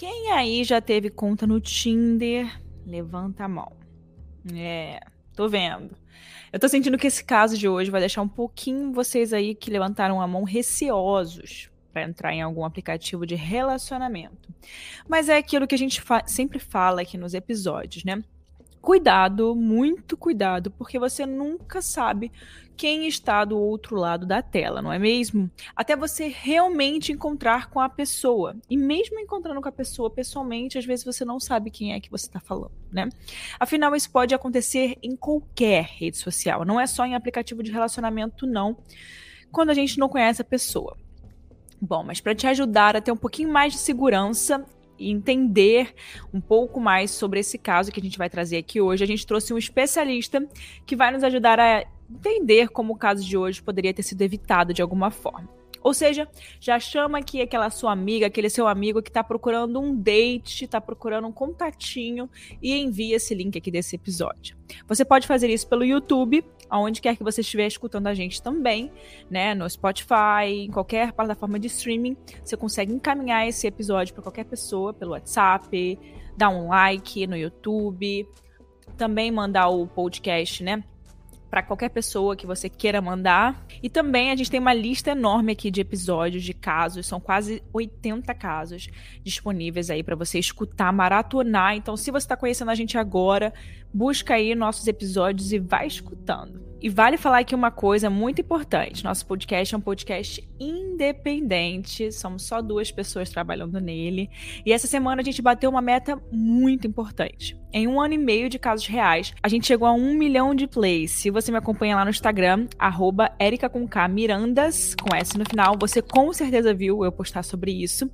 Quem aí já teve conta no Tinder? Levanta a mão. É, tô vendo. Eu tô sentindo que esse caso de hoje vai deixar um pouquinho vocês aí que levantaram a mão receosos para entrar em algum aplicativo de relacionamento. Mas é aquilo que a gente fa sempre fala aqui nos episódios, né? Cuidado, muito cuidado, porque você nunca sabe quem está do outro lado da tela, não é mesmo? Até você realmente encontrar com a pessoa. E mesmo encontrando com a pessoa pessoalmente, às vezes você não sabe quem é que você está falando, né? Afinal, isso pode acontecer em qualquer rede social, não é só em aplicativo de relacionamento, não, quando a gente não conhece a pessoa. Bom, mas para te ajudar a ter um pouquinho mais de segurança entender um pouco mais sobre esse caso que a gente vai trazer aqui hoje, a gente trouxe um especialista que vai nos ajudar a entender como o caso de hoje poderia ter sido evitado de alguma forma. Ou seja, já chama aqui aquela sua amiga, aquele seu amigo que está procurando um date, está procurando um contatinho e envia esse link aqui desse episódio. Você pode fazer isso pelo YouTube, aonde quer que você estiver escutando a gente também, né? No Spotify, em qualquer plataforma de streaming, você consegue encaminhar esse episódio para qualquer pessoa pelo WhatsApp, dar um like no YouTube, também mandar o podcast, né? Para qualquer pessoa que você queira mandar. E também a gente tem uma lista enorme aqui de episódios, de casos, são quase 80 casos disponíveis aí para você escutar, maratonar. Então, se você está conhecendo a gente agora, busca aí nossos episódios e vai escutando. E vale falar aqui uma coisa muito importante: nosso podcast é um podcast independente, somos só duas pessoas trabalhando nele. E essa semana a gente bateu uma meta muito importante. Em um ano e meio de casos reais, a gente chegou a um milhão de plays. Se você me acompanha lá no Instagram, arroba Mirandas, com S no final, você com certeza viu eu postar sobre isso.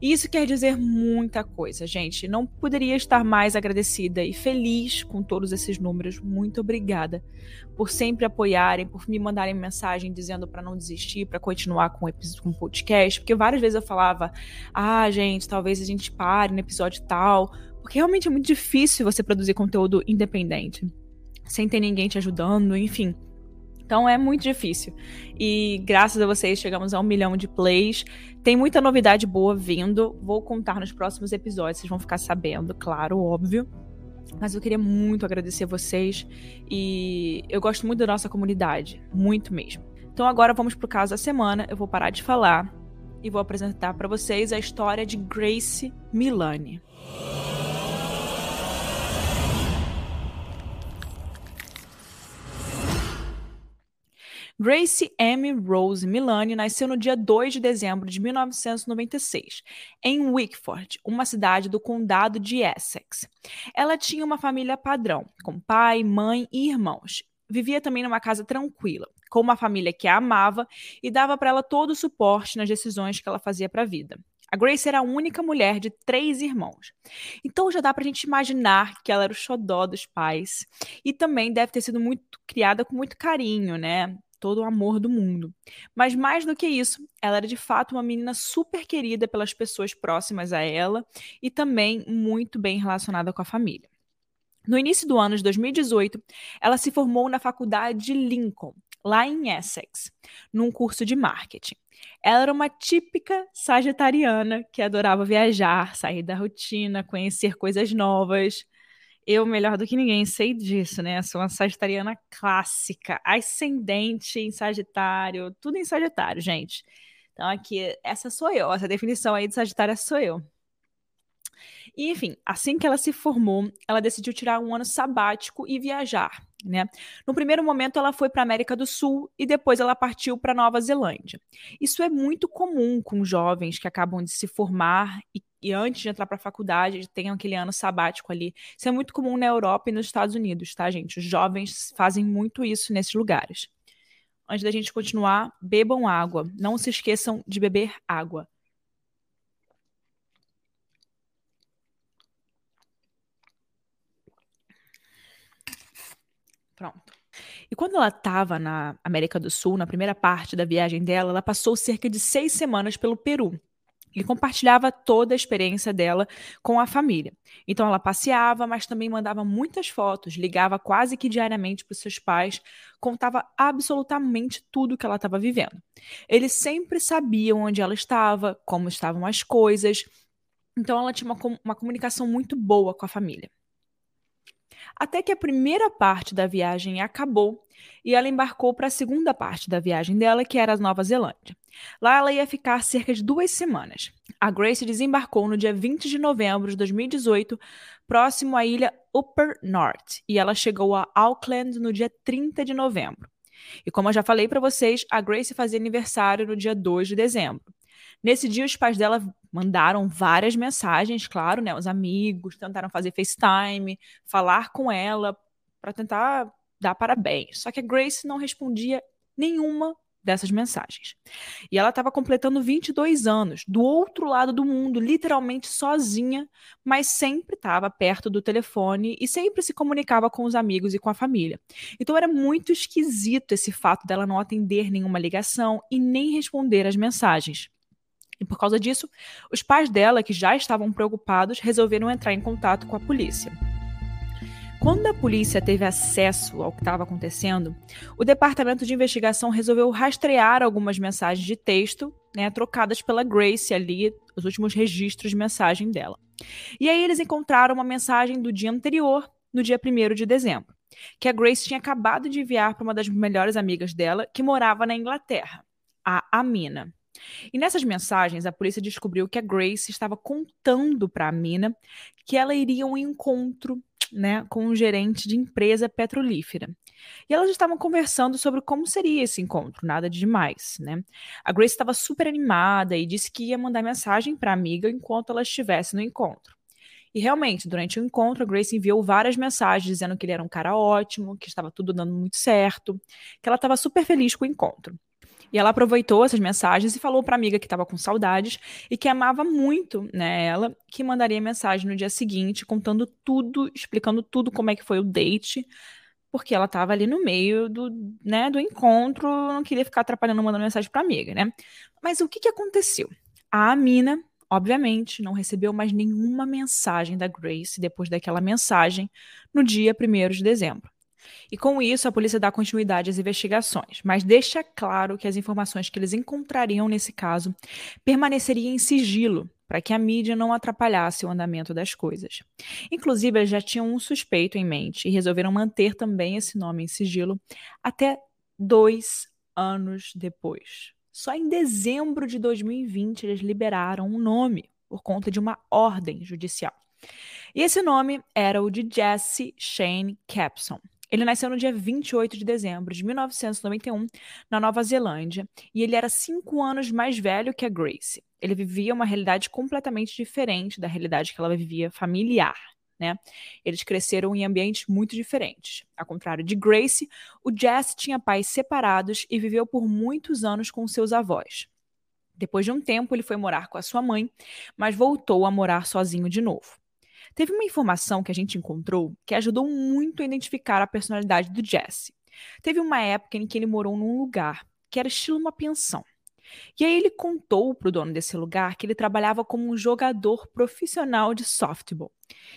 E isso quer dizer muita coisa, gente. Não poderia estar mais agradecida e feliz com todos esses números. Muito obrigada por sempre apoiarem, por me mandarem mensagem dizendo para não desistir, para continuar com o, com podcast, porque várias vezes eu falava: "Ah, gente, talvez a gente pare no episódio tal", porque realmente é muito difícil você produzir conteúdo independente, sem ter ninguém te ajudando, enfim. Então é muito difícil. E graças a vocês chegamos a um milhão de plays. Tem muita novidade boa vindo. Vou contar nos próximos episódios, vocês vão ficar sabendo, claro, óbvio. Mas eu queria muito agradecer vocês e eu gosto muito da nossa comunidade, muito mesmo. Então agora vamos pro caso da semana. Eu vou parar de falar e vou apresentar para vocês a história de Grace Milani. Grace M. Rose Milani nasceu no dia 2 de dezembro de 1996, em Wickford, uma cidade do condado de Essex. Ela tinha uma família padrão, com pai, mãe e irmãos. Vivia também numa casa tranquila, com uma família que a amava e dava para ela todo o suporte nas decisões que ela fazia para a vida. A Grace era a única mulher de três irmãos. Então já dá pra gente imaginar que ela era o xodó dos pais. E também deve ter sido muito criada com muito carinho, né? Todo o amor do mundo. Mas mais do que isso, ela era de fato uma menina super querida pelas pessoas próximas a ela e também muito bem relacionada com a família. No início do ano de 2018, ela se formou na faculdade de Lincoln, lá em Essex, num curso de marketing. Ela era uma típica sagitariana que adorava viajar, sair da rotina, conhecer coisas novas. Eu, melhor do que ninguém, sei disso, né? Sou uma sagitariana clássica, ascendente em Sagitário, tudo em Sagitário, gente. Então, aqui, essa sou eu, essa definição aí de Sagitário sou eu. E, enfim, assim que ela se formou, ela decidiu tirar um ano sabático e viajar. Né? No primeiro momento, ela foi para a América do Sul e depois ela partiu para Nova Zelândia. Isso é muito comum com jovens que acabam de se formar e, e antes de entrar para a faculdade tenham aquele ano sabático ali. Isso é muito comum na Europa e nos Estados Unidos, tá, gente? Os jovens fazem muito isso nesses lugares. Antes da gente continuar, bebam água. Não se esqueçam de beber água. Pronto. E quando ela estava na América do Sul, na primeira parte da viagem dela, ela passou cerca de seis semanas pelo Peru e compartilhava toda a experiência dela com a família. Então ela passeava, mas também mandava muitas fotos, ligava quase que diariamente para os seus pais, contava absolutamente tudo que ela estava vivendo. Eles sempre sabiam onde ela estava, como estavam as coisas, Então ela tinha uma, uma comunicação muito boa com a família. Até que a primeira parte da viagem acabou e ela embarcou para a segunda parte da viagem dela, que era a Nova Zelândia. Lá ela ia ficar cerca de duas semanas. A Grace desembarcou no dia 20 de novembro de 2018, próximo à ilha Upper North, e ela chegou a Auckland no dia 30 de novembro. E como eu já falei para vocês, a Grace fazia aniversário no dia 2 de dezembro. Nesse dia, os pais dela mandaram várias mensagens, claro, né? Os amigos tentaram fazer FaceTime, falar com ela para tentar dar parabéns. Só que a Grace não respondia nenhuma dessas mensagens. E ela estava completando 22 anos, do outro lado do mundo, literalmente sozinha, mas sempre estava perto do telefone e sempre se comunicava com os amigos e com a família. Então era muito esquisito esse fato dela não atender nenhuma ligação e nem responder as mensagens. E por causa disso, os pais dela, que já estavam preocupados, resolveram entrar em contato com a polícia. Quando a polícia teve acesso ao que estava acontecendo, o departamento de investigação resolveu rastrear algumas mensagens de texto, né, trocadas pela Grace ali, os últimos registros de mensagem dela. E aí eles encontraram uma mensagem do dia anterior, no dia 1 de dezembro, que a Grace tinha acabado de enviar para uma das melhores amigas dela, que morava na Inglaterra, a Amina. E nessas mensagens, a polícia descobriu que a Grace estava contando para a Mina que ela iria a um encontro né, com um gerente de empresa petrolífera. E elas estavam conversando sobre como seria esse encontro, nada de demais, né? A Grace estava super animada e disse que ia mandar mensagem para a amiga enquanto ela estivesse no encontro. E realmente, durante o encontro, a Grace enviou várias mensagens dizendo que ele era um cara ótimo, que estava tudo dando muito certo, que ela estava super feliz com o encontro. E ela aproveitou essas mensagens e falou para a amiga que estava com saudades e que amava muito, né, ela, que mandaria mensagem no dia seguinte contando tudo, explicando tudo como é que foi o date, porque ela estava ali no meio do, né, do encontro, não queria ficar atrapalhando mandando mensagem para amiga, né? Mas o que que aconteceu? A Amina, obviamente, não recebeu mais nenhuma mensagem da Grace depois daquela mensagem no dia 1 de dezembro. E com isso, a polícia dá continuidade às investigações, mas deixa claro que as informações que eles encontrariam nesse caso permaneceriam em sigilo, para que a mídia não atrapalhasse o andamento das coisas. Inclusive, eles já tinham um suspeito em mente e resolveram manter também esse nome em sigilo até dois anos depois. Só em dezembro de 2020 eles liberaram um nome por conta de uma ordem judicial. E esse nome era o de Jesse Shane Capson. Ele nasceu no dia 28 de dezembro de 1991, na Nova Zelândia, e ele era cinco anos mais velho que a Grace. Ele vivia uma realidade completamente diferente da realidade que ela vivia familiar. Né? Eles cresceram em ambientes muito diferentes. Ao contrário de Grace, o Jess tinha pais separados e viveu por muitos anos com seus avós. Depois de um tempo, ele foi morar com a sua mãe, mas voltou a morar sozinho de novo. Teve uma informação que a gente encontrou que ajudou muito a identificar a personalidade do Jesse. Teve uma época em que ele morou num lugar que era estilo uma pensão. E aí ele contou para o dono desse lugar que ele trabalhava como um jogador profissional de softball,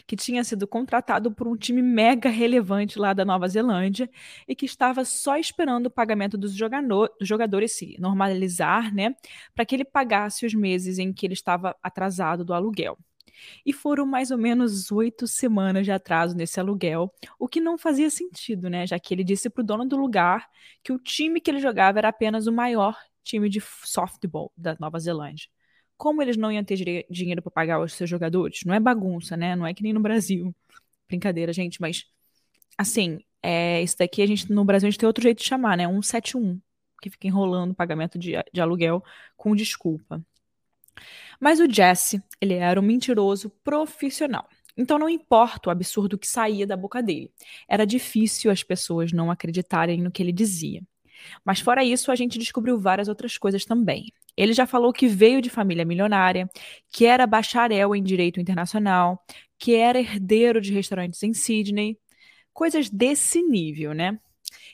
que tinha sido contratado por um time mega relevante lá da Nova Zelândia e que estava só esperando o pagamento dos, jogador, dos jogadores se normalizar, né, para que ele pagasse os meses em que ele estava atrasado do aluguel. E foram mais ou menos oito semanas de atraso nesse aluguel, o que não fazia sentido, né? Já que ele disse para o dono do lugar que o time que ele jogava era apenas o maior time de softball da Nova Zelândia. Como eles não iam ter dinheiro para pagar os seus jogadores? Não é bagunça, né? Não é que nem no Brasil. Brincadeira, gente, mas assim, é, isso daqui a gente no Brasil a gente tem outro jeito de chamar, né? 171, que fica enrolando o pagamento de, de aluguel com desculpa. Mas o Jesse, ele era um mentiroso profissional. Então não importa o absurdo que saía da boca dele. Era difícil as pessoas não acreditarem no que ele dizia. Mas fora isso, a gente descobriu várias outras coisas também. Ele já falou que veio de família milionária, que era bacharel em direito internacional, que era herdeiro de restaurantes em Sydney, coisas desse nível, né?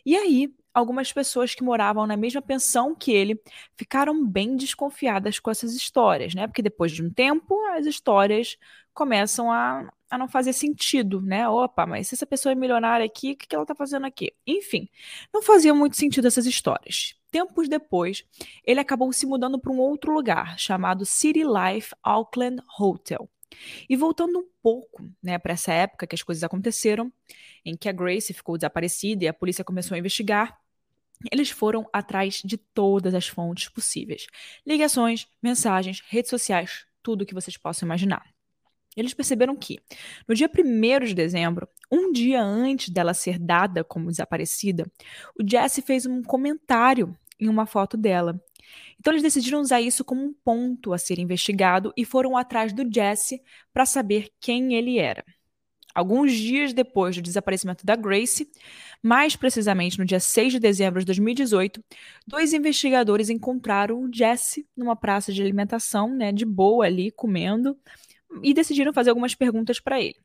E aí, algumas pessoas que moravam na mesma pensão que ele ficaram bem desconfiadas com essas histórias, né? Porque depois de um tempo, as histórias começam a, a não fazer sentido, né? Opa, mas se essa pessoa é milionária aqui, o que, ela tá fazendo aqui? Enfim, não fazia muito sentido essas histórias. tempos depois, ele acabou se mudando para um outro lugar, chamado City Life Auckland Hotel. E voltando um pouco né, para essa época que as coisas aconteceram, em que a Grace ficou desaparecida e a polícia começou a investigar, eles foram atrás de todas as fontes possíveis: ligações, mensagens, redes sociais, tudo que vocês possam imaginar. Eles perceberam que, no dia 1 de dezembro, um dia antes dela ser dada como desaparecida, o Jesse fez um comentário em uma foto dela. Então eles decidiram usar isso como um ponto a ser investigado e foram atrás do Jesse para saber quem ele era. Alguns dias depois do desaparecimento da Grace, mais precisamente no dia 6 de dezembro de 2018, dois investigadores encontraram o Jesse numa praça de alimentação, né, de boa ali, comendo, e decidiram fazer algumas perguntas para ele.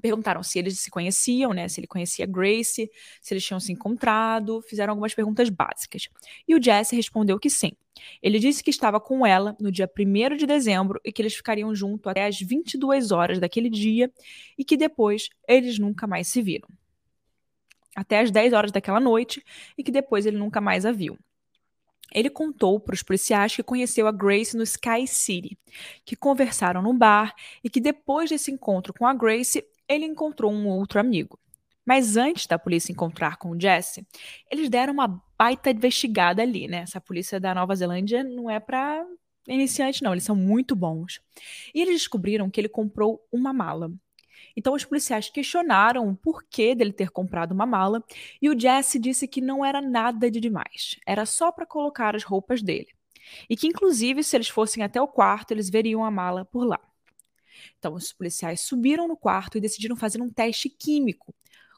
Perguntaram se eles se conheciam, né? Se ele conhecia Grace, se eles tinham se encontrado, fizeram algumas perguntas básicas. E o Jesse respondeu que sim. Ele disse que estava com ela no dia 1 de dezembro e que eles ficariam juntos até as 22 horas daquele dia e que depois eles nunca mais se viram. Até as 10 horas daquela noite e que depois ele nunca mais a viu. Ele contou para os policiais que conheceu a Grace no Sky City, que conversaram no bar e que depois desse encontro com a Grace, ele encontrou um outro amigo. Mas antes da polícia encontrar com o Jesse, eles deram uma baita investigada ali, né? Essa polícia da Nova Zelândia não é para iniciante, não, eles são muito bons. E eles descobriram que ele comprou uma mala. Então os policiais questionaram o porquê dele ter comprado uma mala e o Jesse disse que não era nada de demais, era só para colocar as roupas dele. E que inclusive se eles fossem até o quarto, eles veriam a mala por lá. Então os policiais subiram no quarto e decidiram fazer um teste químico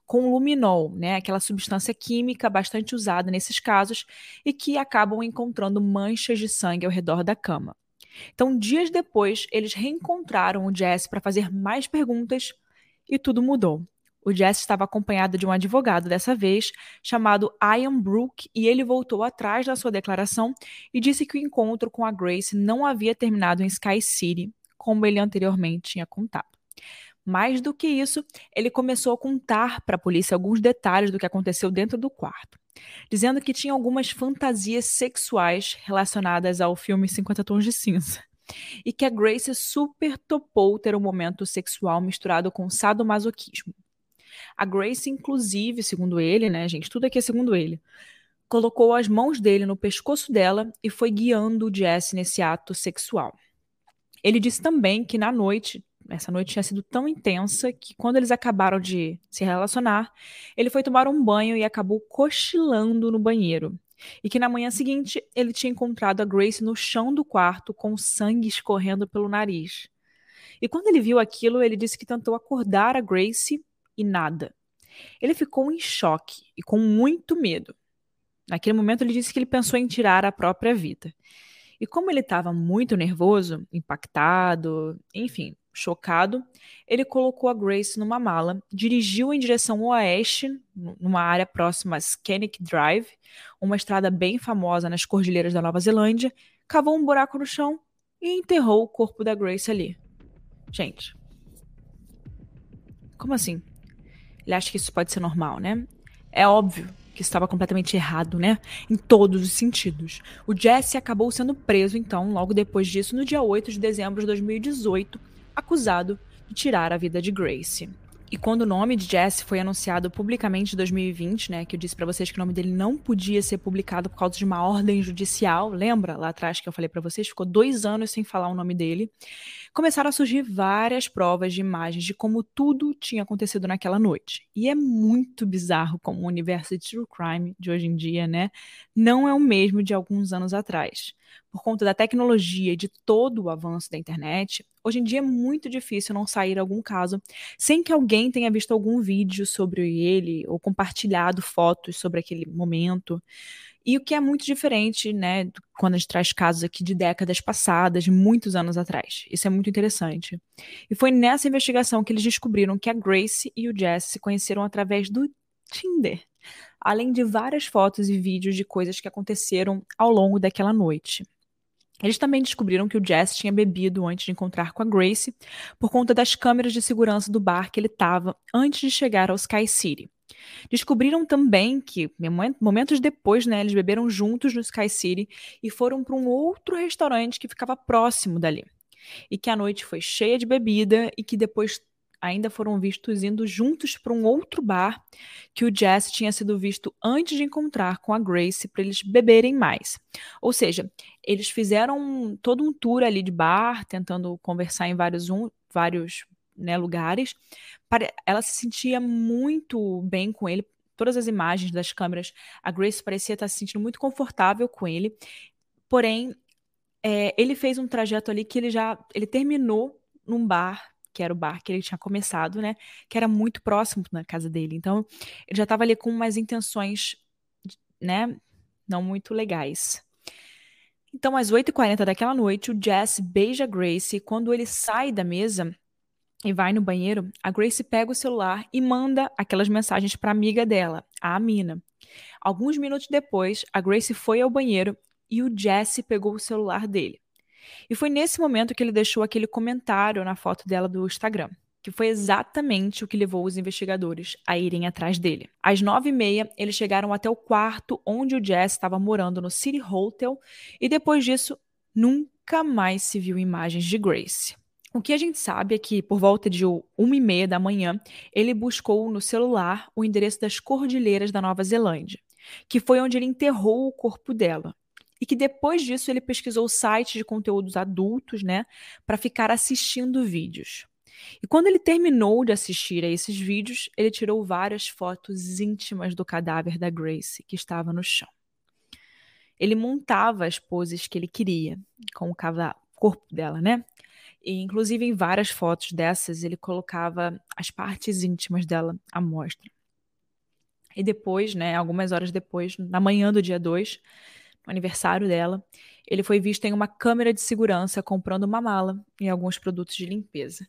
com luminol, né, aquela substância química bastante usada nesses casos e que acabam encontrando manchas de sangue ao redor da cama. Então, dias depois, eles reencontraram o Jesse para fazer mais perguntas e tudo mudou. O Jesse estava acompanhado de um advogado dessa vez, chamado Ian Brook, e ele voltou atrás da sua declaração e disse que o encontro com a Grace não havia terminado em Sky City, como ele anteriormente tinha contado. Mais do que isso, ele começou a contar para a polícia alguns detalhes do que aconteceu dentro do quarto, dizendo que tinha algumas fantasias sexuais relacionadas ao filme 50 Tons de Cinza e que a Grace super topou ter um momento sexual misturado com sadomasoquismo. A Grace, inclusive, segundo ele, né, gente, tudo aqui é segundo ele, colocou as mãos dele no pescoço dela e foi guiando o Jesse nesse ato sexual. Ele disse também que na noite, essa noite tinha sido tão intensa que quando eles acabaram de se relacionar, ele foi tomar um banho e acabou cochilando no banheiro e que na manhã seguinte ele tinha encontrado a Grace no chão do quarto com sangue escorrendo pelo nariz. E quando ele viu aquilo, ele disse que tentou acordar a Grace e nada. Ele ficou em choque e com muito medo. Naquele momento, ele disse que ele pensou em tirar a própria vida. E como ele estava muito nervoso, impactado, enfim, chocado, ele colocou a Grace numa mala, dirigiu em direção oeste, numa área próxima a Scannick Drive, uma estrada bem famosa nas cordilheiras da Nova Zelândia, cavou um buraco no chão e enterrou o corpo da Grace ali. Gente, como assim? Ele acha que isso pode ser normal, né? É óbvio que estava completamente errado, né? Em todos os sentidos. O Jesse acabou sendo preso, então, logo depois disso, no dia 8 de dezembro de 2018, acusado de tirar a vida de Grace. E quando o nome de Jesse foi anunciado publicamente em 2020, né, que eu disse para vocês que o nome dele não podia ser publicado por causa de uma ordem judicial, lembra lá atrás que eu falei para vocês? Ficou dois anos sem falar o nome dele. Começaram a surgir várias provas de imagens de como tudo tinha acontecido naquela noite. E é muito bizarro como o universo de true crime de hoje em dia, né, não é o mesmo de alguns anos atrás por conta da tecnologia e de todo o avanço da internet, hoje em dia é muito difícil não sair algum caso sem que alguém tenha visto algum vídeo sobre ele ou compartilhado fotos sobre aquele momento. E o que é muito diferente, né, quando a gente traz casos aqui de décadas passadas, muitos anos atrás. Isso é muito interessante. E foi nessa investigação que eles descobriram que a Grace e o Jess se conheceram através do Tinder, além de várias fotos e vídeos de coisas que aconteceram ao longo daquela noite. Eles também descobriram que o Jess tinha bebido antes de encontrar com a Grace, por conta das câmeras de segurança do bar que ele estava antes de chegar ao Sky City. Descobriram também que, momentos depois, né, eles beberam juntos no Sky City e foram para um outro restaurante que ficava próximo dali. E que a noite foi cheia de bebida e que depois ainda foram vistos indo juntos para um outro bar que o Jesse tinha sido visto antes de encontrar com a Grace para eles beberem mais. Ou seja, eles fizeram todo um tour ali de bar, tentando conversar em vários, um, vários né, lugares. Ela se sentia muito bem com ele. Todas as imagens das câmeras, a Grace parecia estar se sentindo muito confortável com ele. Porém, é, ele fez um trajeto ali que ele já ele terminou num bar que era o bar que ele tinha começado, né? Que era muito próximo na casa dele. Então, ele já estava ali com umas intenções, né? Não muito legais. Então, às 8h40 daquela noite, o Jess beija Grace e quando ele sai da mesa e vai no banheiro, a Grace pega o celular e manda aquelas mensagens para a amiga dela, a Amina. Alguns minutos depois, a Grace foi ao banheiro e o Jesse pegou o celular dele. E foi nesse momento que ele deixou aquele comentário na foto dela do Instagram, que foi exatamente o que levou os investigadores a irem atrás dele. Às nove e meia, eles chegaram até o quarto onde o Jess estava morando no City Hotel e depois disso, nunca mais se viu imagens de Grace. O que a gente sabe é que, por volta de uma e meia da manhã, ele buscou no celular o endereço das Cordilheiras da Nova Zelândia, que foi onde ele enterrou o corpo dela e que depois disso ele pesquisou sites de conteúdos adultos, né, para ficar assistindo vídeos. E quando ele terminou de assistir a esses vídeos, ele tirou várias fotos íntimas do cadáver da Grace, que estava no chão. Ele montava as poses que ele queria com o corpo dela, né? E, inclusive, em várias fotos dessas, ele colocava as partes íntimas dela à mostra. E depois, né, algumas horas depois, na manhã do dia 2, no aniversário dela, ele foi visto em uma câmera de segurança comprando uma mala e alguns produtos de limpeza.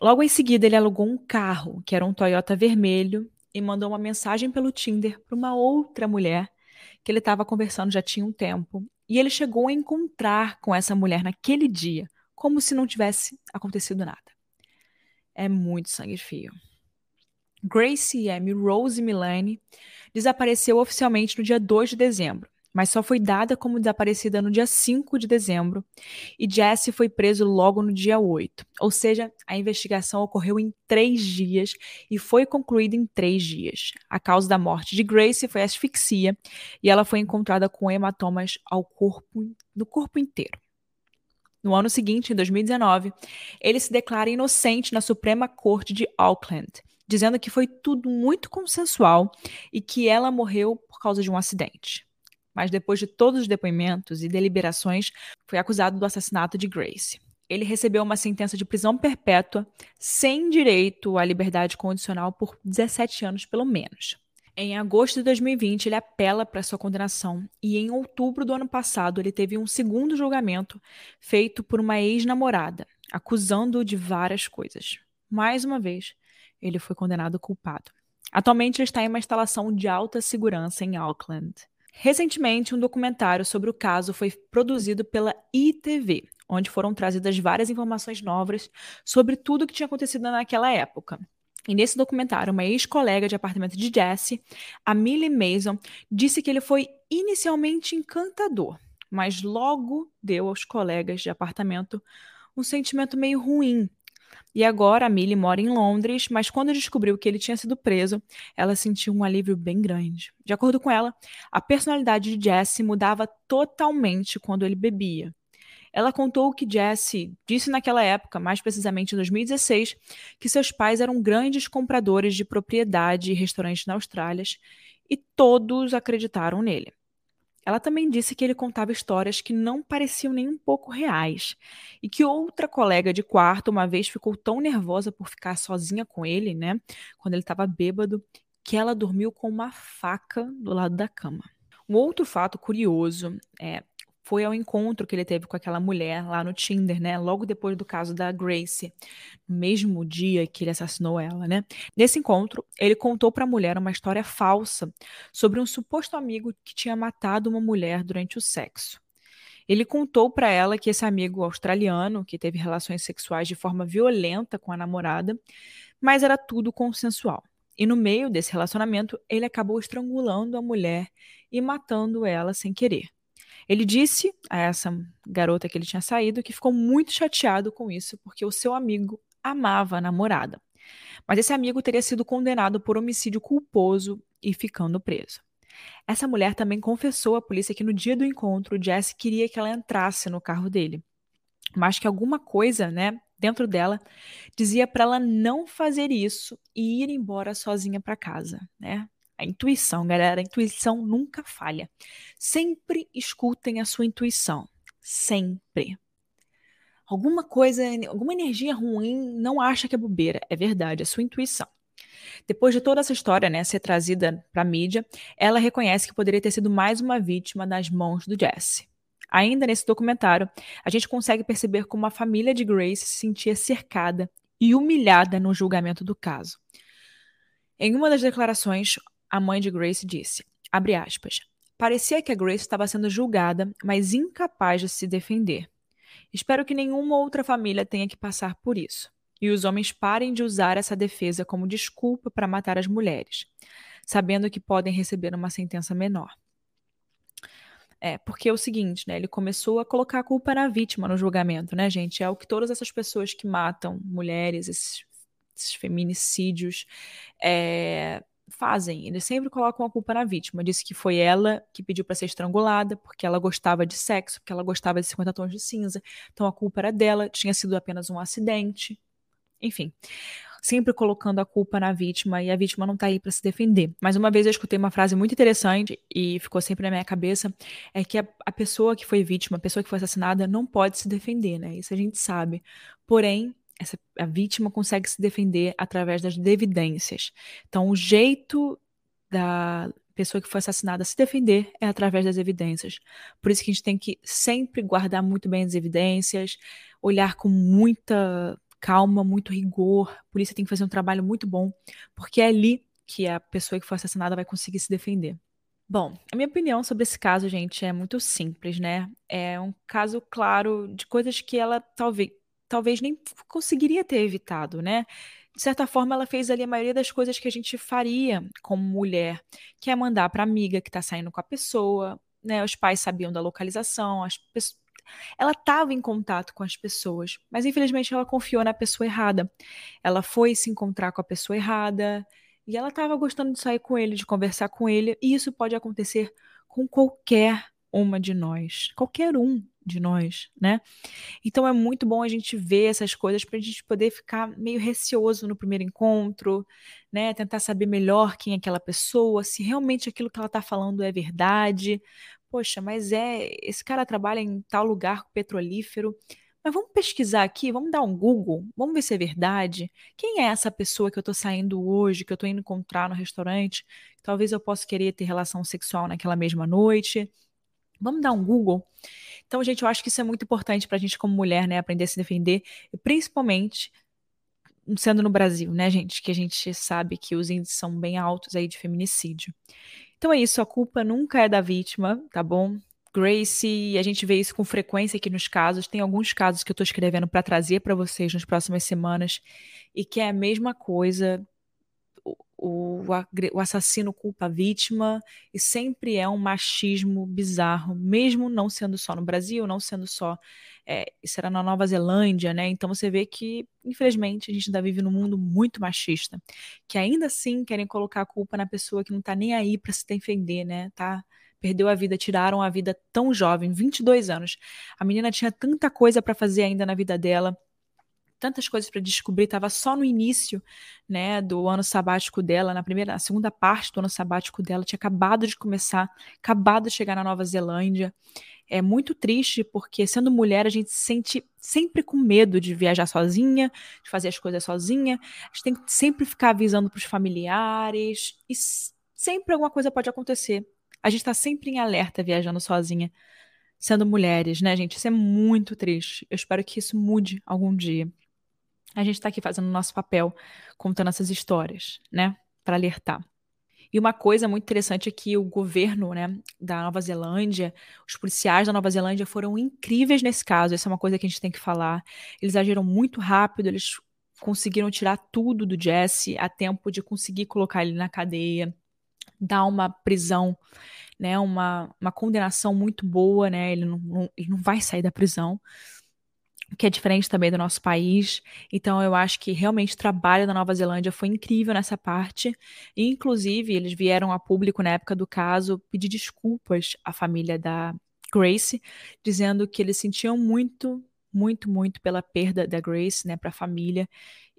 Logo em seguida, ele alugou um carro, que era um Toyota vermelho, e mandou uma mensagem pelo Tinder para uma outra mulher que ele estava conversando já tinha um tempo. E ele chegou a encontrar com essa mulher naquele dia, como se não tivesse acontecido nada. É muito sangue fio. Gracie M. Rose Milane desapareceu oficialmente no dia 2 de dezembro mas só foi dada como desaparecida no dia 5 de dezembro e Jesse foi preso logo no dia 8. Ou seja, a investigação ocorreu em três dias e foi concluída em três dias. A causa da morte de Grace foi asfixia e ela foi encontrada com hematomas ao corpo, no corpo inteiro. No ano seguinte, em 2019, ele se declara inocente na Suprema Corte de Auckland, dizendo que foi tudo muito consensual e que ela morreu por causa de um acidente mas depois de todos os depoimentos e deliberações, foi acusado do assassinato de Grace. Ele recebeu uma sentença de prisão perpétua, sem direito à liberdade condicional por 17 anos, pelo menos. Em agosto de 2020, ele apela para sua condenação e em outubro do ano passado ele teve um segundo julgamento feito por uma ex-namorada, acusando-o de várias coisas. Mais uma vez, ele foi condenado culpado. Atualmente ele está em uma instalação de alta segurança em Auckland. Recentemente, um documentário sobre o caso foi produzido pela ITV, onde foram trazidas várias informações novas sobre tudo o que tinha acontecido naquela época. E nesse documentário, uma ex-colega de apartamento de Jesse, a Millie Mason, disse que ele foi inicialmente encantador, mas logo deu aos colegas de apartamento um sentimento meio ruim e agora a Millie mora em Londres, mas quando descobriu que ele tinha sido preso, ela sentiu um alívio bem grande. De acordo com ela, a personalidade de Jesse mudava totalmente quando ele bebia. Ela contou que Jesse disse naquela época, mais precisamente em 2016, que seus pais eram grandes compradores de propriedade e restaurantes na Austrália e todos acreditaram nele. Ela também disse que ele contava histórias que não pareciam nem um pouco reais e que outra colega de quarto uma vez ficou tão nervosa por ficar sozinha com ele, né, quando ele estava bêbado, que ela dormiu com uma faca do lado da cama. Um outro fato curioso é foi ao encontro que ele teve com aquela mulher lá no Tinder, né? Logo depois do caso da Grace, no mesmo dia que ele assassinou ela, né? Nesse encontro, ele contou para a mulher uma história falsa sobre um suposto amigo que tinha matado uma mulher durante o sexo. Ele contou para ela que esse amigo australiano, que teve relações sexuais de forma violenta com a namorada, mas era tudo consensual. E no meio desse relacionamento, ele acabou estrangulando a mulher e matando ela sem querer. Ele disse a essa garota que ele tinha saído que ficou muito chateado com isso porque o seu amigo amava a namorada. Mas esse amigo teria sido condenado por homicídio culposo e ficando preso. Essa mulher também confessou à polícia que no dia do encontro, Jesse queria que ela entrasse no carro dele. Mas que alguma coisa, né, dentro dela, dizia para ela não fazer isso e ir embora sozinha para casa, né? A intuição, galera, a intuição nunca falha. Sempre escutem a sua intuição. Sempre. Alguma coisa, alguma energia ruim, não acha que é bobeira. É verdade, é sua intuição. Depois de toda essa história né, ser trazida para a mídia, ela reconhece que poderia ter sido mais uma vítima nas mãos do Jesse. Ainda nesse documentário, a gente consegue perceber como a família de Grace se sentia cercada e humilhada no julgamento do caso. Em uma das declarações, a mãe de Grace disse, abre aspas, parecia que a Grace estava sendo julgada, mas incapaz de se defender. Espero que nenhuma outra família tenha que passar por isso. E os homens parem de usar essa defesa como desculpa para matar as mulheres, sabendo que podem receber uma sentença menor. É, porque é o seguinte, né? Ele começou a colocar a culpa na vítima no julgamento, né, gente? É o que todas essas pessoas que matam mulheres, esses, esses feminicídios, é, fazem. Eles sempre colocam a culpa na vítima. Disse que foi ela que pediu para ser estrangulada, porque ela gostava de sexo, porque ela gostava de 50 tons de cinza. Então a culpa era dela, tinha sido apenas um acidente. Enfim, sempre colocando a culpa na vítima e a vítima não tá aí para se defender. Mas uma vez eu escutei uma frase muito interessante e ficou sempre na minha cabeça, é que a, a pessoa que foi vítima, a pessoa que foi assassinada não pode se defender, né? Isso a gente sabe. Porém, essa, a vítima consegue se defender através das evidências. Então, o jeito da pessoa que foi assassinada se defender é através das evidências. Por isso que a gente tem que sempre guardar muito bem as evidências, olhar com muita calma, muito rigor. A polícia tem que fazer um trabalho muito bom, porque é ali que a pessoa que foi assassinada vai conseguir se defender. Bom, a minha opinião sobre esse caso, gente, é muito simples, né? É um caso claro de coisas que ela talvez talvez nem conseguiria ter evitado, né? De certa forma, ela fez ali a maioria das coisas que a gente faria como mulher, que é mandar para amiga que está saindo com a pessoa, né? Os pais sabiam da localização, as pessoas ela estava em contato com as pessoas, mas infelizmente ela confiou na pessoa errada. Ela foi se encontrar com a pessoa errada e ela estava gostando de sair com ele, de conversar com ele, e isso pode acontecer com qualquer uma de nós, qualquer um de nós, né? Então é muito bom a gente ver essas coisas para a gente poder ficar meio receoso no primeiro encontro, né? Tentar saber melhor quem é aquela pessoa, se realmente aquilo que ela está falando é verdade. Poxa, mas é esse cara trabalha em tal lugar petrolífero. Mas vamos pesquisar aqui, vamos dar um Google, vamos ver se é verdade. Quem é essa pessoa que eu estou saindo hoje, que eu estou indo encontrar no restaurante? Talvez eu possa querer ter relação sexual naquela mesma noite. Vamos dar um Google. Então, gente, eu acho que isso é muito importante para a gente, como mulher, né, aprender a se defender, principalmente sendo no Brasil, né, gente, que a gente sabe que os índices são bem altos aí de feminicídio. Então é isso, a culpa nunca é da vítima, tá bom? Grace, a gente vê isso com frequência aqui nos casos. Tem alguns casos que eu tô escrevendo para trazer para vocês nas próximas semanas e que é a mesma coisa o, o assassino culpa a vítima e sempre é um machismo bizarro, mesmo não sendo só no Brasil, não sendo só. É, era na Nova Zelândia, né? Então você vê que, infelizmente, a gente ainda vive num mundo muito machista, que ainda assim querem colocar a culpa na pessoa que não tá nem aí para se defender, né? Tá? Perdeu a vida, tiraram a vida tão jovem, 22 anos. A menina tinha tanta coisa para fazer ainda na vida dela tantas coisas para descobrir, estava só no início, né, do ano sabático dela, na primeira, na segunda parte do ano sabático dela, tinha acabado de começar, acabado de chegar na Nova Zelândia. É muito triste porque sendo mulher a gente se sente sempre com medo de viajar sozinha, de fazer as coisas sozinha. A gente tem que sempre ficar avisando para os familiares e sempre alguma coisa pode acontecer. A gente está sempre em alerta viajando sozinha, sendo mulheres, né, gente? Isso é muito triste. Eu espero que isso mude algum dia a gente está aqui fazendo o nosso papel, contando essas histórias, né, para alertar. E uma coisa muito interessante é que o governo né, da Nova Zelândia, os policiais da Nova Zelândia foram incríveis nesse caso. Essa é uma coisa que a gente tem que falar. Eles agiram muito rápido, eles conseguiram tirar tudo do Jesse a tempo de conseguir colocar ele na cadeia, dar uma prisão, né, uma, uma condenação muito boa, né, ele não, não, ele não vai sair da prisão, que é diferente também do nosso país. Então, eu acho que realmente o trabalho da Nova Zelândia foi incrível nessa parte. Inclusive, eles vieram a público na época do caso pedir desculpas à família da Grace, dizendo que eles sentiam muito, muito, muito pela perda da Grace, né, para a família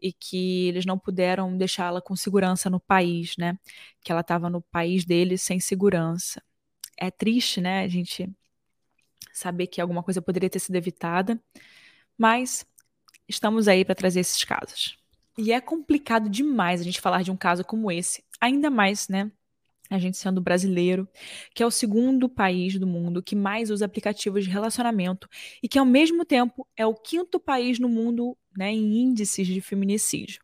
e que eles não puderam deixá-la com segurança no país, né? Que ela estava no país deles sem segurança. É triste, né? A gente saber que alguma coisa poderia ter sido evitada. Mas estamos aí para trazer esses casos. E é complicado demais a gente falar de um caso como esse, ainda mais, né? A gente sendo brasileiro, que é o segundo país do mundo que mais usa aplicativos de relacionamento e que, ao mesmo tempo, é o quinto país no mundo né, em índices de feminicídio.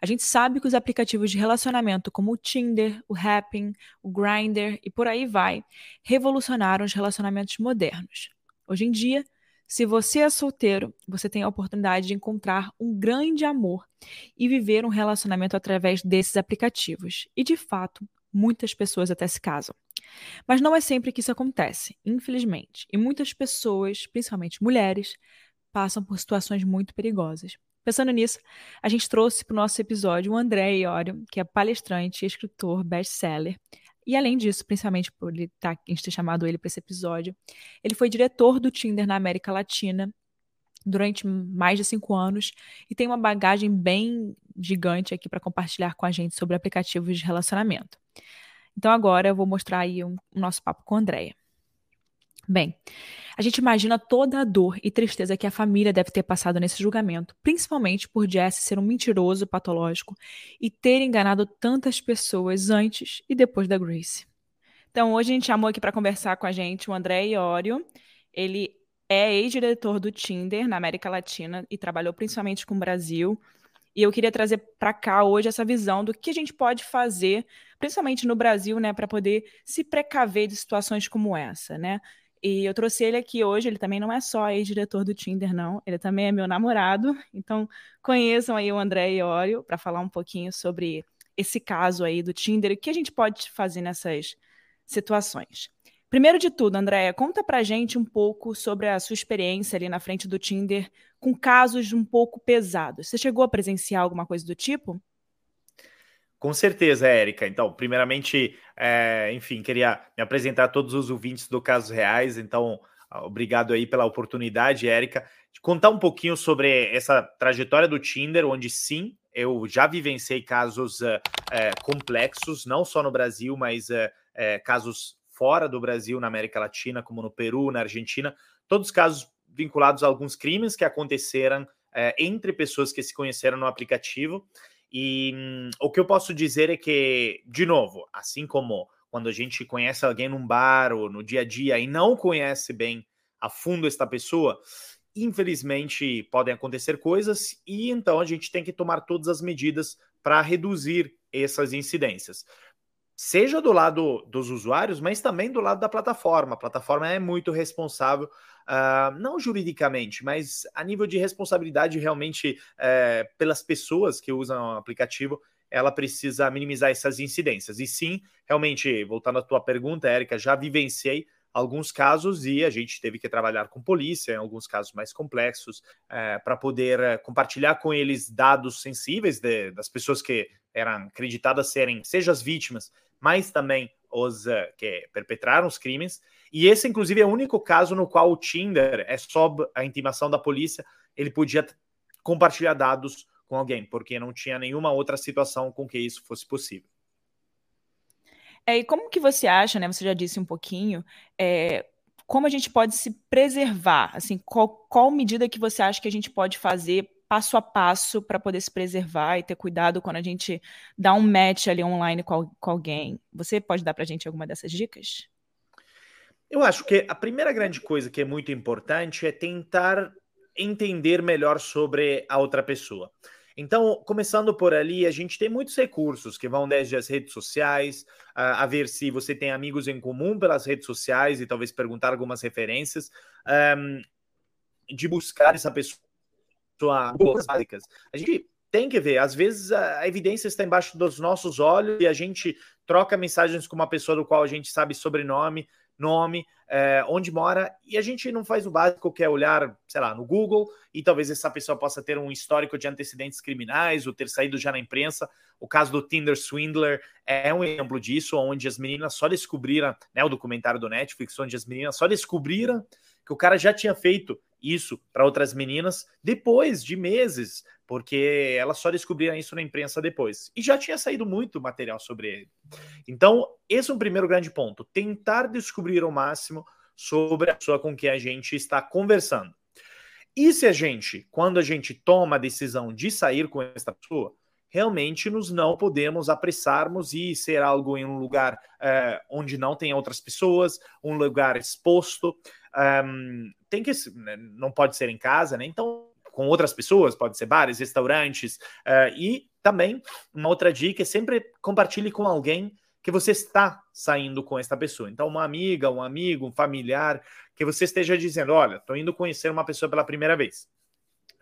A gente sabe que os aplicativos de relacionamento como o Tinder, o Happn, o Grindr e por aí vai revolucionaram os relacionamentos modernos. Hoje em dia, se você é solteiro, você tem a oportunidade de encontrar um grande amor e viver um relacionamento através desses aplicativos. E de fato, muitas pessoas até se casam. Mas não é sempre que isso acontece, infelizmente. E muitas pessoas, principalmente mulheres, passam por situações muito perigosas. Pensando nisso, a gente trouxe para o nosso episódio o André Iorio, que é palestrante, escritor, best-seller, e além disso, principalmente por ele tá, a gente ter chamado ele para esse episódio, ele foi diretor do Tinder na América Latina durante mais de cinco anos e tem uma bagagem bem gigante aqui para compartilhar com a gente sobre aplicativos de relacionamento. Então agora eu vou mostrar aí o um, um nosso papo com a Andrea. Bem, a gente imagina toda a dor e tristeza que a família deve ter passado nesse julgamento, principalmente por Jesse ser um mentiroso patológico e ter enganado tantas pessoas antes e depois da Grace. Então, hoje a gente chamou aqui para conversar com a gente o André Iorio. Ele é ex-diretor do Tinder na América Latina e trabalhou principalmente com o Brasil. E eu queria trazer para cá hoje essa visão do que a gente pode fazer, principalmente no Brasil, né, para poder se precaver de situações como essa, né? E eu trouxe ele aqui hoje, ele também não é só ex-diretor do Tinder, não, ele também é meu namorado. Então, conheçam aí o André Iorio para falar um pouquinho sobre esse caso aí do Tinder e o que a gente pode fazer nessas situações. Primeiro de tudo, Andréia, conta pra gente um pouco sobre a sua experiência ali na frente do Tinder com casos um pouco pesados. Você chegou a presenciar alguma coisa do tipo? Com certeza, Érica. Então, primeiramente, é, enfim, queria me apresentar a todos os ouvintes do Casos Reais. Então, obrigado aí pela oportunidade, Érica, de contar um pouquinho sobre essa trajetória do Tinder, onde sim, eu já vivenciei casos é, complexos, não só no Brasil, mas é, casos fora do Brasil, na América Latina, como no Peru, na Argentina, todos casos vinculados a alguns crimes que aconteceram entre pessoas que se conheceram no aplicativo. E hum, o que eu posso dizer é que, de novo, assim como quando a gente conhece alguém num bar ou no dia a dia e não conhece bem a fundo esta pessoa, infelizmente podem acontecer coisas e então a gente tem que tomar todas as medidas para reduzir essas incidências seja do lado dos usuários, mas também do lado da plataforma. A plataforma é muito responsável, uh, não juridicamente, mas a nível de responsabilidade realmente uh, pelas pessoas que usam o aplicativo, ela precisa minimizar essas incidências. E sim, realmente, voltando à tua pergunta, Érica, já vivenciei alguns casos e a gente teve que trabalhar com polícia, em alguns casos mais complexos, é, para poder é, compartilhar com eles dados sensíveis de, das pessoas que eram acreditadas serem, seja as vítimas, mas também os uh, que perpetraram os crimes. E esse, inclusive, é o único caso no qual o Tinder é sob a intimação da polícia, ele podia compartilhar dados com alguém, porque não tinha nenhuma outra situação com que isso fosse possível. É, e como que você acha, né? Você já disse um pouquinho, é, como a gente pode se preservar? Assim, qual, qual medida que você acha que a gente pode fazer passo a passo para poder se preservar e ter cuidado quando a gente dá um match ali online com, com alguém? Você pode dar para a gente alguma dessas dicas? Eu acho que a primeira grande coisa que é muito importante é tentar entender melhor sobre a outra pessoa. Então, começando por ali, a gente tem muitos recursos que vão desde as redes sociais, a, a ver se você tem amigos em comum pelas redes sociais e talvez perguntar algumas referências, um, de buscar essa pessoa. A gente tem que ver. Às vezes a evidência está embaixo dos nossos olhos e a gente troca mensagens com uma pessoa do qual a gente sabe sobrenome, nome, é, onde mora, e a gente não faz o básico que é olhar, sei lá, no Google, e talvez essa pessoa possa ter um histórico de antecedentes criminais ou ter saído já na imprensa. O caso do Tinder Swindler é um exemplo disso, onde as meninas só descobriram, né, o documentário do Netflix, onde as meninas só descobriram que o cara já tinha feito isso para outras meninas depois de meses, porque elas só descobriram isso na imprensa depois. E já tinha saído muito material sobre ele. Então, esse é um primeiro grande ponto: tentar descobrir o máximo sobre a pessoa com quem a gente está conversando. E se a gente, quando a gente toma a decisão de sair com essa pessoa, realmente nos não podemos apressarmos e ser algo em um lugar é, onde não tem outras pessoas, um lugar exposto. Um, tem que né, não pode ser em casa, né? Então com outras pessoas, pode ser bares, restaurantes uh, e também uma outra dica é sempre compartilhe com alguém que você está saindo com esta pessoa. Então, uma amiga, um amigo, um familiar, que você esteja dizendo: Olha, estou indo conhecer uma pessoa pela primeira vez.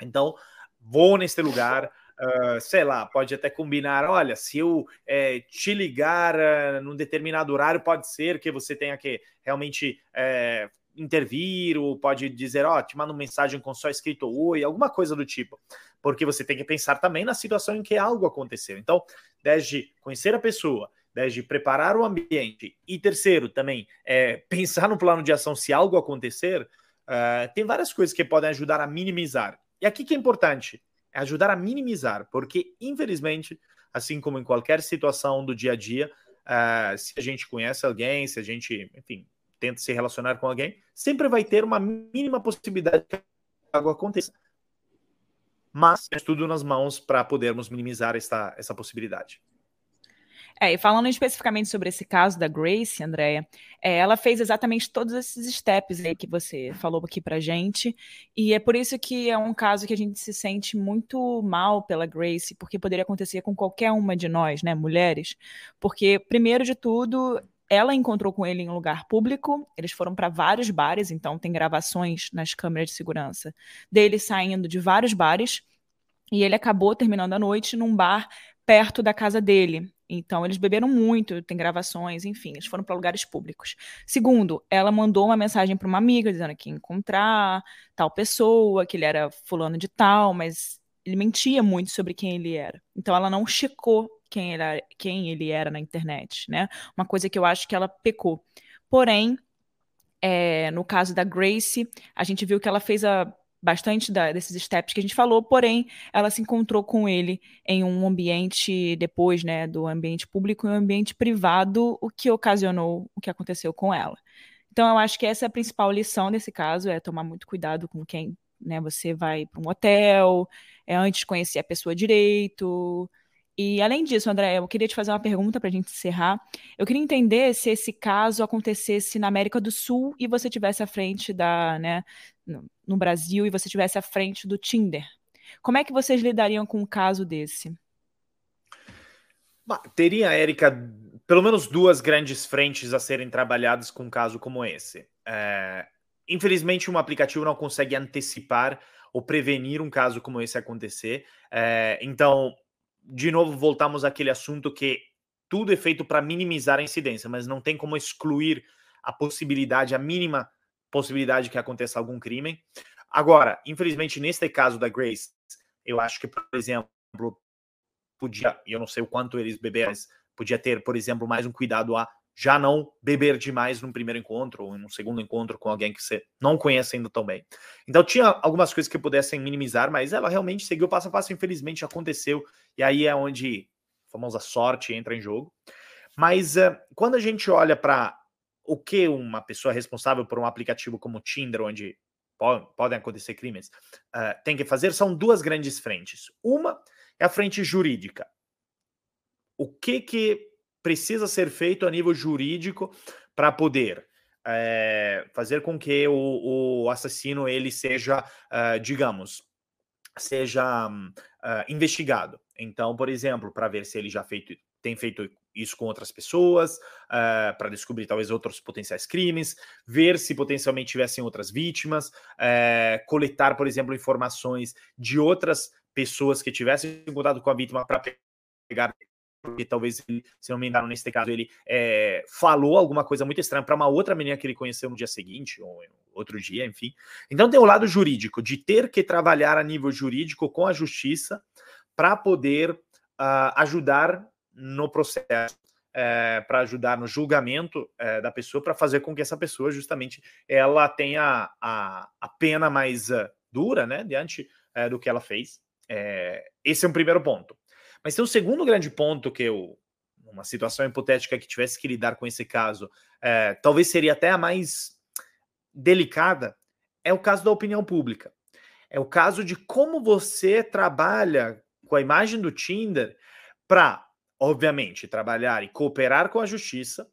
Então, vou neste lugar, Uh, sei lá, pode até combinar. Olha, se eu é, te ligar uh, num determinado horário, pode ser que você tenha que realmente é, intervir, ou pode dizer, ó, oh, te manda uma mensagem com só escrito oi, alguma coisa do tipo. Porque você tem que pensar também na situação em que algo aconteceu. Então, desde conhecer a pessoa, desde preparar o ambiente, e terceiro, também, é, pensar no plano de ação se algo acontecer, uh, tem várias coisas que podem ajudar a minimizar. E aqui que é importante, é ajudar a minimizar, porque, infelizmente, assim como em qualquer situação do dia a dia, uh, se a gente conhece alguém, se a gente, enfim, tenta se relacionar com alguém, sempre vai ter uma mínima possibilidade que algo aconteça. Mas é tudo nas mãos para podermos minimizar essa, essa possibilidade. É, e falando especificamente sobre esse caso da Grace, Andréia, é, ela fez exatamente todos esses steps aí que você falou aqui pra gente, e é por isso que é um caso que a gente se sente muito mal pela Grace, porque poderia acontecer com qualquer uma de nós, né, mulheres, porque, primeiro de tudo, ela encontrou com ele em um lugar público, eles foram para vários bares, então tem gravações nas câmeras de segurança dele saindo de vários bares, e ele acabou terminando a noite num bar perto da casa dele. Então, eles beberam muito, tem gravações, enfim, eles foram para lugares públicos. Segundo, ela mandou uma mensagem para uma amiga dizendo que ia encontrar tal pessoa, que ele era fulano de tal, mas ele mentia muito sobre quem ele era. Então, ela não checou quem ele, era, quem ele era na internet, né? Uma coisa que eu acho que ela pecou. Porém, é, no caso da Grace, a gente viu que ela fez a, bastante da, desses steps que a gente falou, porém, ela se encontrou com ele em um ambiente, depois né, do ambiente público, em um ambiente privado, o que ocasionou o que aconteceu com ela. Então, eu acho que essa é a principal lição desse caso, é tomar muito cuidado com quem né, você vai para um hotel, é antes conhecer a pessoa direito, e além disso, André, eu queria te fazer uma pergunta para a gente encerrar. Eu queria entender se esse caso acontecesse na América do Sul e você tivesse à frente da, né, no Brasil e você tivesse à frente do Tinder. Como é que vocês lidariam com um caso desse? Teria, Érica, pelo menos duas grandes frentes a serem trabalhadas com um caso como esse. É, infelizmente, um aplicativo não consegue antecipar ou prevenir um caso como esse acontecer. É, então, de novo, voltamos àquele assunto que tudo é feito para minimizar a incidência, mas não tem como excluir a possibilidade, a mínima possibilidade que aconteça algum crime. Agora, infelizmente, neste caso da Grace, eu acho que, por exemplo, podia, eu não sei o quanto eles beberam, podia ter, por exemplo, mais um cuidado a já não beber demais num primeiro encontro ou num segundo encontro com alguém que você não conhece ainda tão bem. Então tinha algumas coisas que pudessem minimizar, mas ela realmente seguiu passo a passo, infelizmente aconteceu, e aí é onde a famosa sorte entra em jogo. Mas uh, quando a gente olha para o que uma pessoa responsável por um aplicativo como o Tinder, onde po podem acontecer crimes, uh, tem que fazer, são duas grandes frentes. Uma é a frente jurídica. O que que precisa ser feito a nível jurídico para poder é, fazer com que o, o, assassino ele seja, uh, digamos, seja uh, investigado. Então, por exemplo, para ver se ele já feito, tem feito isso com outras pessoas, uh, para descobrir talvez outros potenciais crimes, ver se potencialmente tivessem outras vítimas, coletar, por exemplo, informações de outras pessoas que tivessem contato com a vítima para pegar porque talvez ele, se não me engano, nesse caso, ele é, falou alguma coisa muito estranha para uma outra menina que ele conheceu no dia seguinte, ou outro dia, enfim. Então tem o lado jurídico, de ter que trabalhar a nível jurídico com a justiça para poder uh, ajudar no processo. É, para ajudar no julgamento é, da pessoa, para fazer com que essa pessoa justamente ela tenha a, a pena mais uh, dura, né, diante uh, do que ela fez. Esse é um primeiro ponto. Mas tem um segundo grande ponto que eu, uma situação hipotética que tivesse que lidar com esse caso, é, talvez seria até a mais delicada, é o caso da opinião pública. É o caso de como você trabalha com a imagem do Tinder para, obviamente, trabalhar e cooperar com a justiça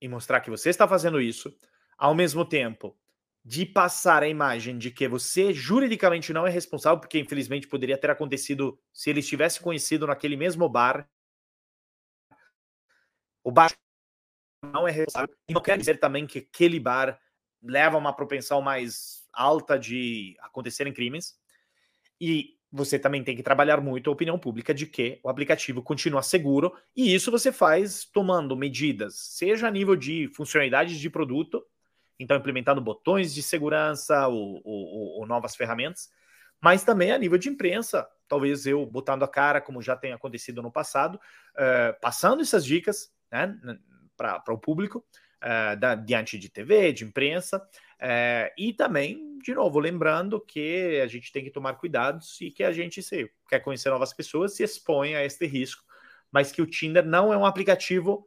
e mostrar que você está fazendo isso, ao mesmo tempo de passar a imagem de que você juridicamente não é responsável, porque infelizmente poderia ter acontecido se ele estivesse conhecido naquele mesmo bar. O bar não é responsável. E não quer dizer também que aquele bar leva uma propensão mais alta de acontecerem crimes. E você também tem que trabalhar muito a opinião pública de que o aplicativo continua seguro, e isso você faz tomando medidas, seja a nível de funcionalidades de produto, então implementando botões de segurança ou, ou, ou, novas ferramentas, mas também a nível de imprensa, talvez eu botando a cara, como já tem acontecido no passado, uh, passando essas dicas né, para o público, uh, da, diante de TV, de imprensa, uh, e também, de novo, lembrando que a gente tem que tomar cuidados e que a gente, se quer conhecer novas pessoas, se expõe a este risco, mas que o Tinder não é um aplicativo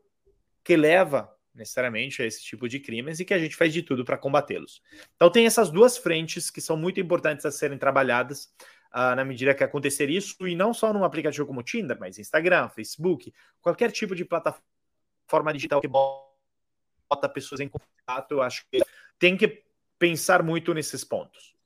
que leva necessariamente a esse tipo de crimes e que a gente faz de tudo para combatê-los. Então tem essas duas frentes que são muito importantes a serem trabalhadas uh, na medida que acontecer isso, e não só num aplicativo como Tinder, mas Instagram, Facebook, qualquer tipo de plataforma digital que bota pessoas em contato, eu acho que tem que pensar muito nesses pontos.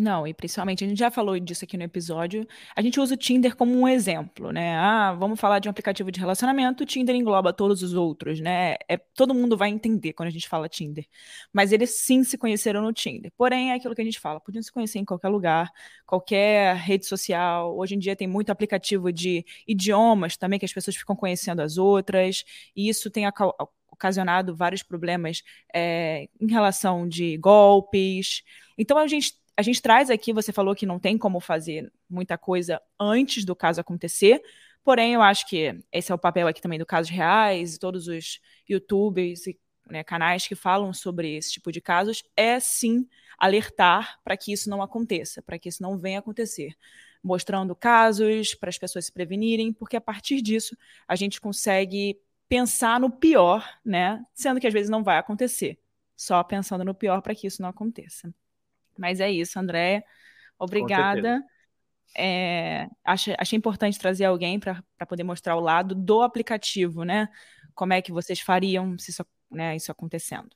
Não, e principalmente, a gente já falou disso aqui no episódio, a gente usa o Tinder como um exemplo, né? Ah, vamos falar de um aplicativo de relacionamento, o Tinder engloba todos os outros, né? É, todo mundo vai entender quando a gente fala Tinder. Mas eles sim se conheceram no Tinder. Porém, é aquilo que a gente fala, podiam se conhecer em qualquer lugar, qualquer rede social. Hoje em dia tem muito aplicativo de idiomas também, que as pessoas ficam conhecendo as outras, e isso tem ocasionado vários problemas é, em relação de golpes. Então a gente a gente traz aqui, você falou que não tem como fazer muita coisa antes do caso acontecer, porém eu acho que esse é o papel aqui também do Casos Reais, todos os youtubers e né, canais que falam sobre esse tipo de casos, é sim alertar para que isso não aconteça, para que isso não venha acontecer. Mostrando casos para as pessoas se prevenirem, porque a partir disso a gente consegue pensar no pior, né? Sendo que às vezes não vai acontecer. Só pensando no pior para que isso não aconteça. Mas é isso, André. Obrigada. É, achei, achei importante trazer alguém para poder mostrar o lado do aplicativo, né? Como é que vocês fariam se isso, né, isso acontecendo.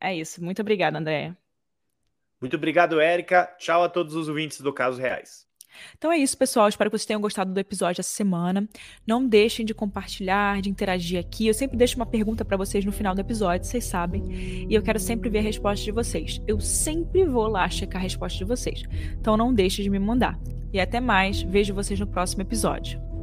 É isso. Muito obrigada, André. Muito obrigado, Érica. Tchau a todos os ouvintes do Casos Reais. Então é isso, pessoal. Espero que vocês tenham gostado do episódio essa semana. Não deixem de compartilhar, de interagir aqui. Eu sempre deixo uma pergunta para vocês no final do episódio, vocês sabem. E eu quero sempre ver a resposta de vocês. Eu sempre vou lá checar a resposta de vocês. Então não deixe de me mandar. E até mais. Vejo vocês no próximo episódio.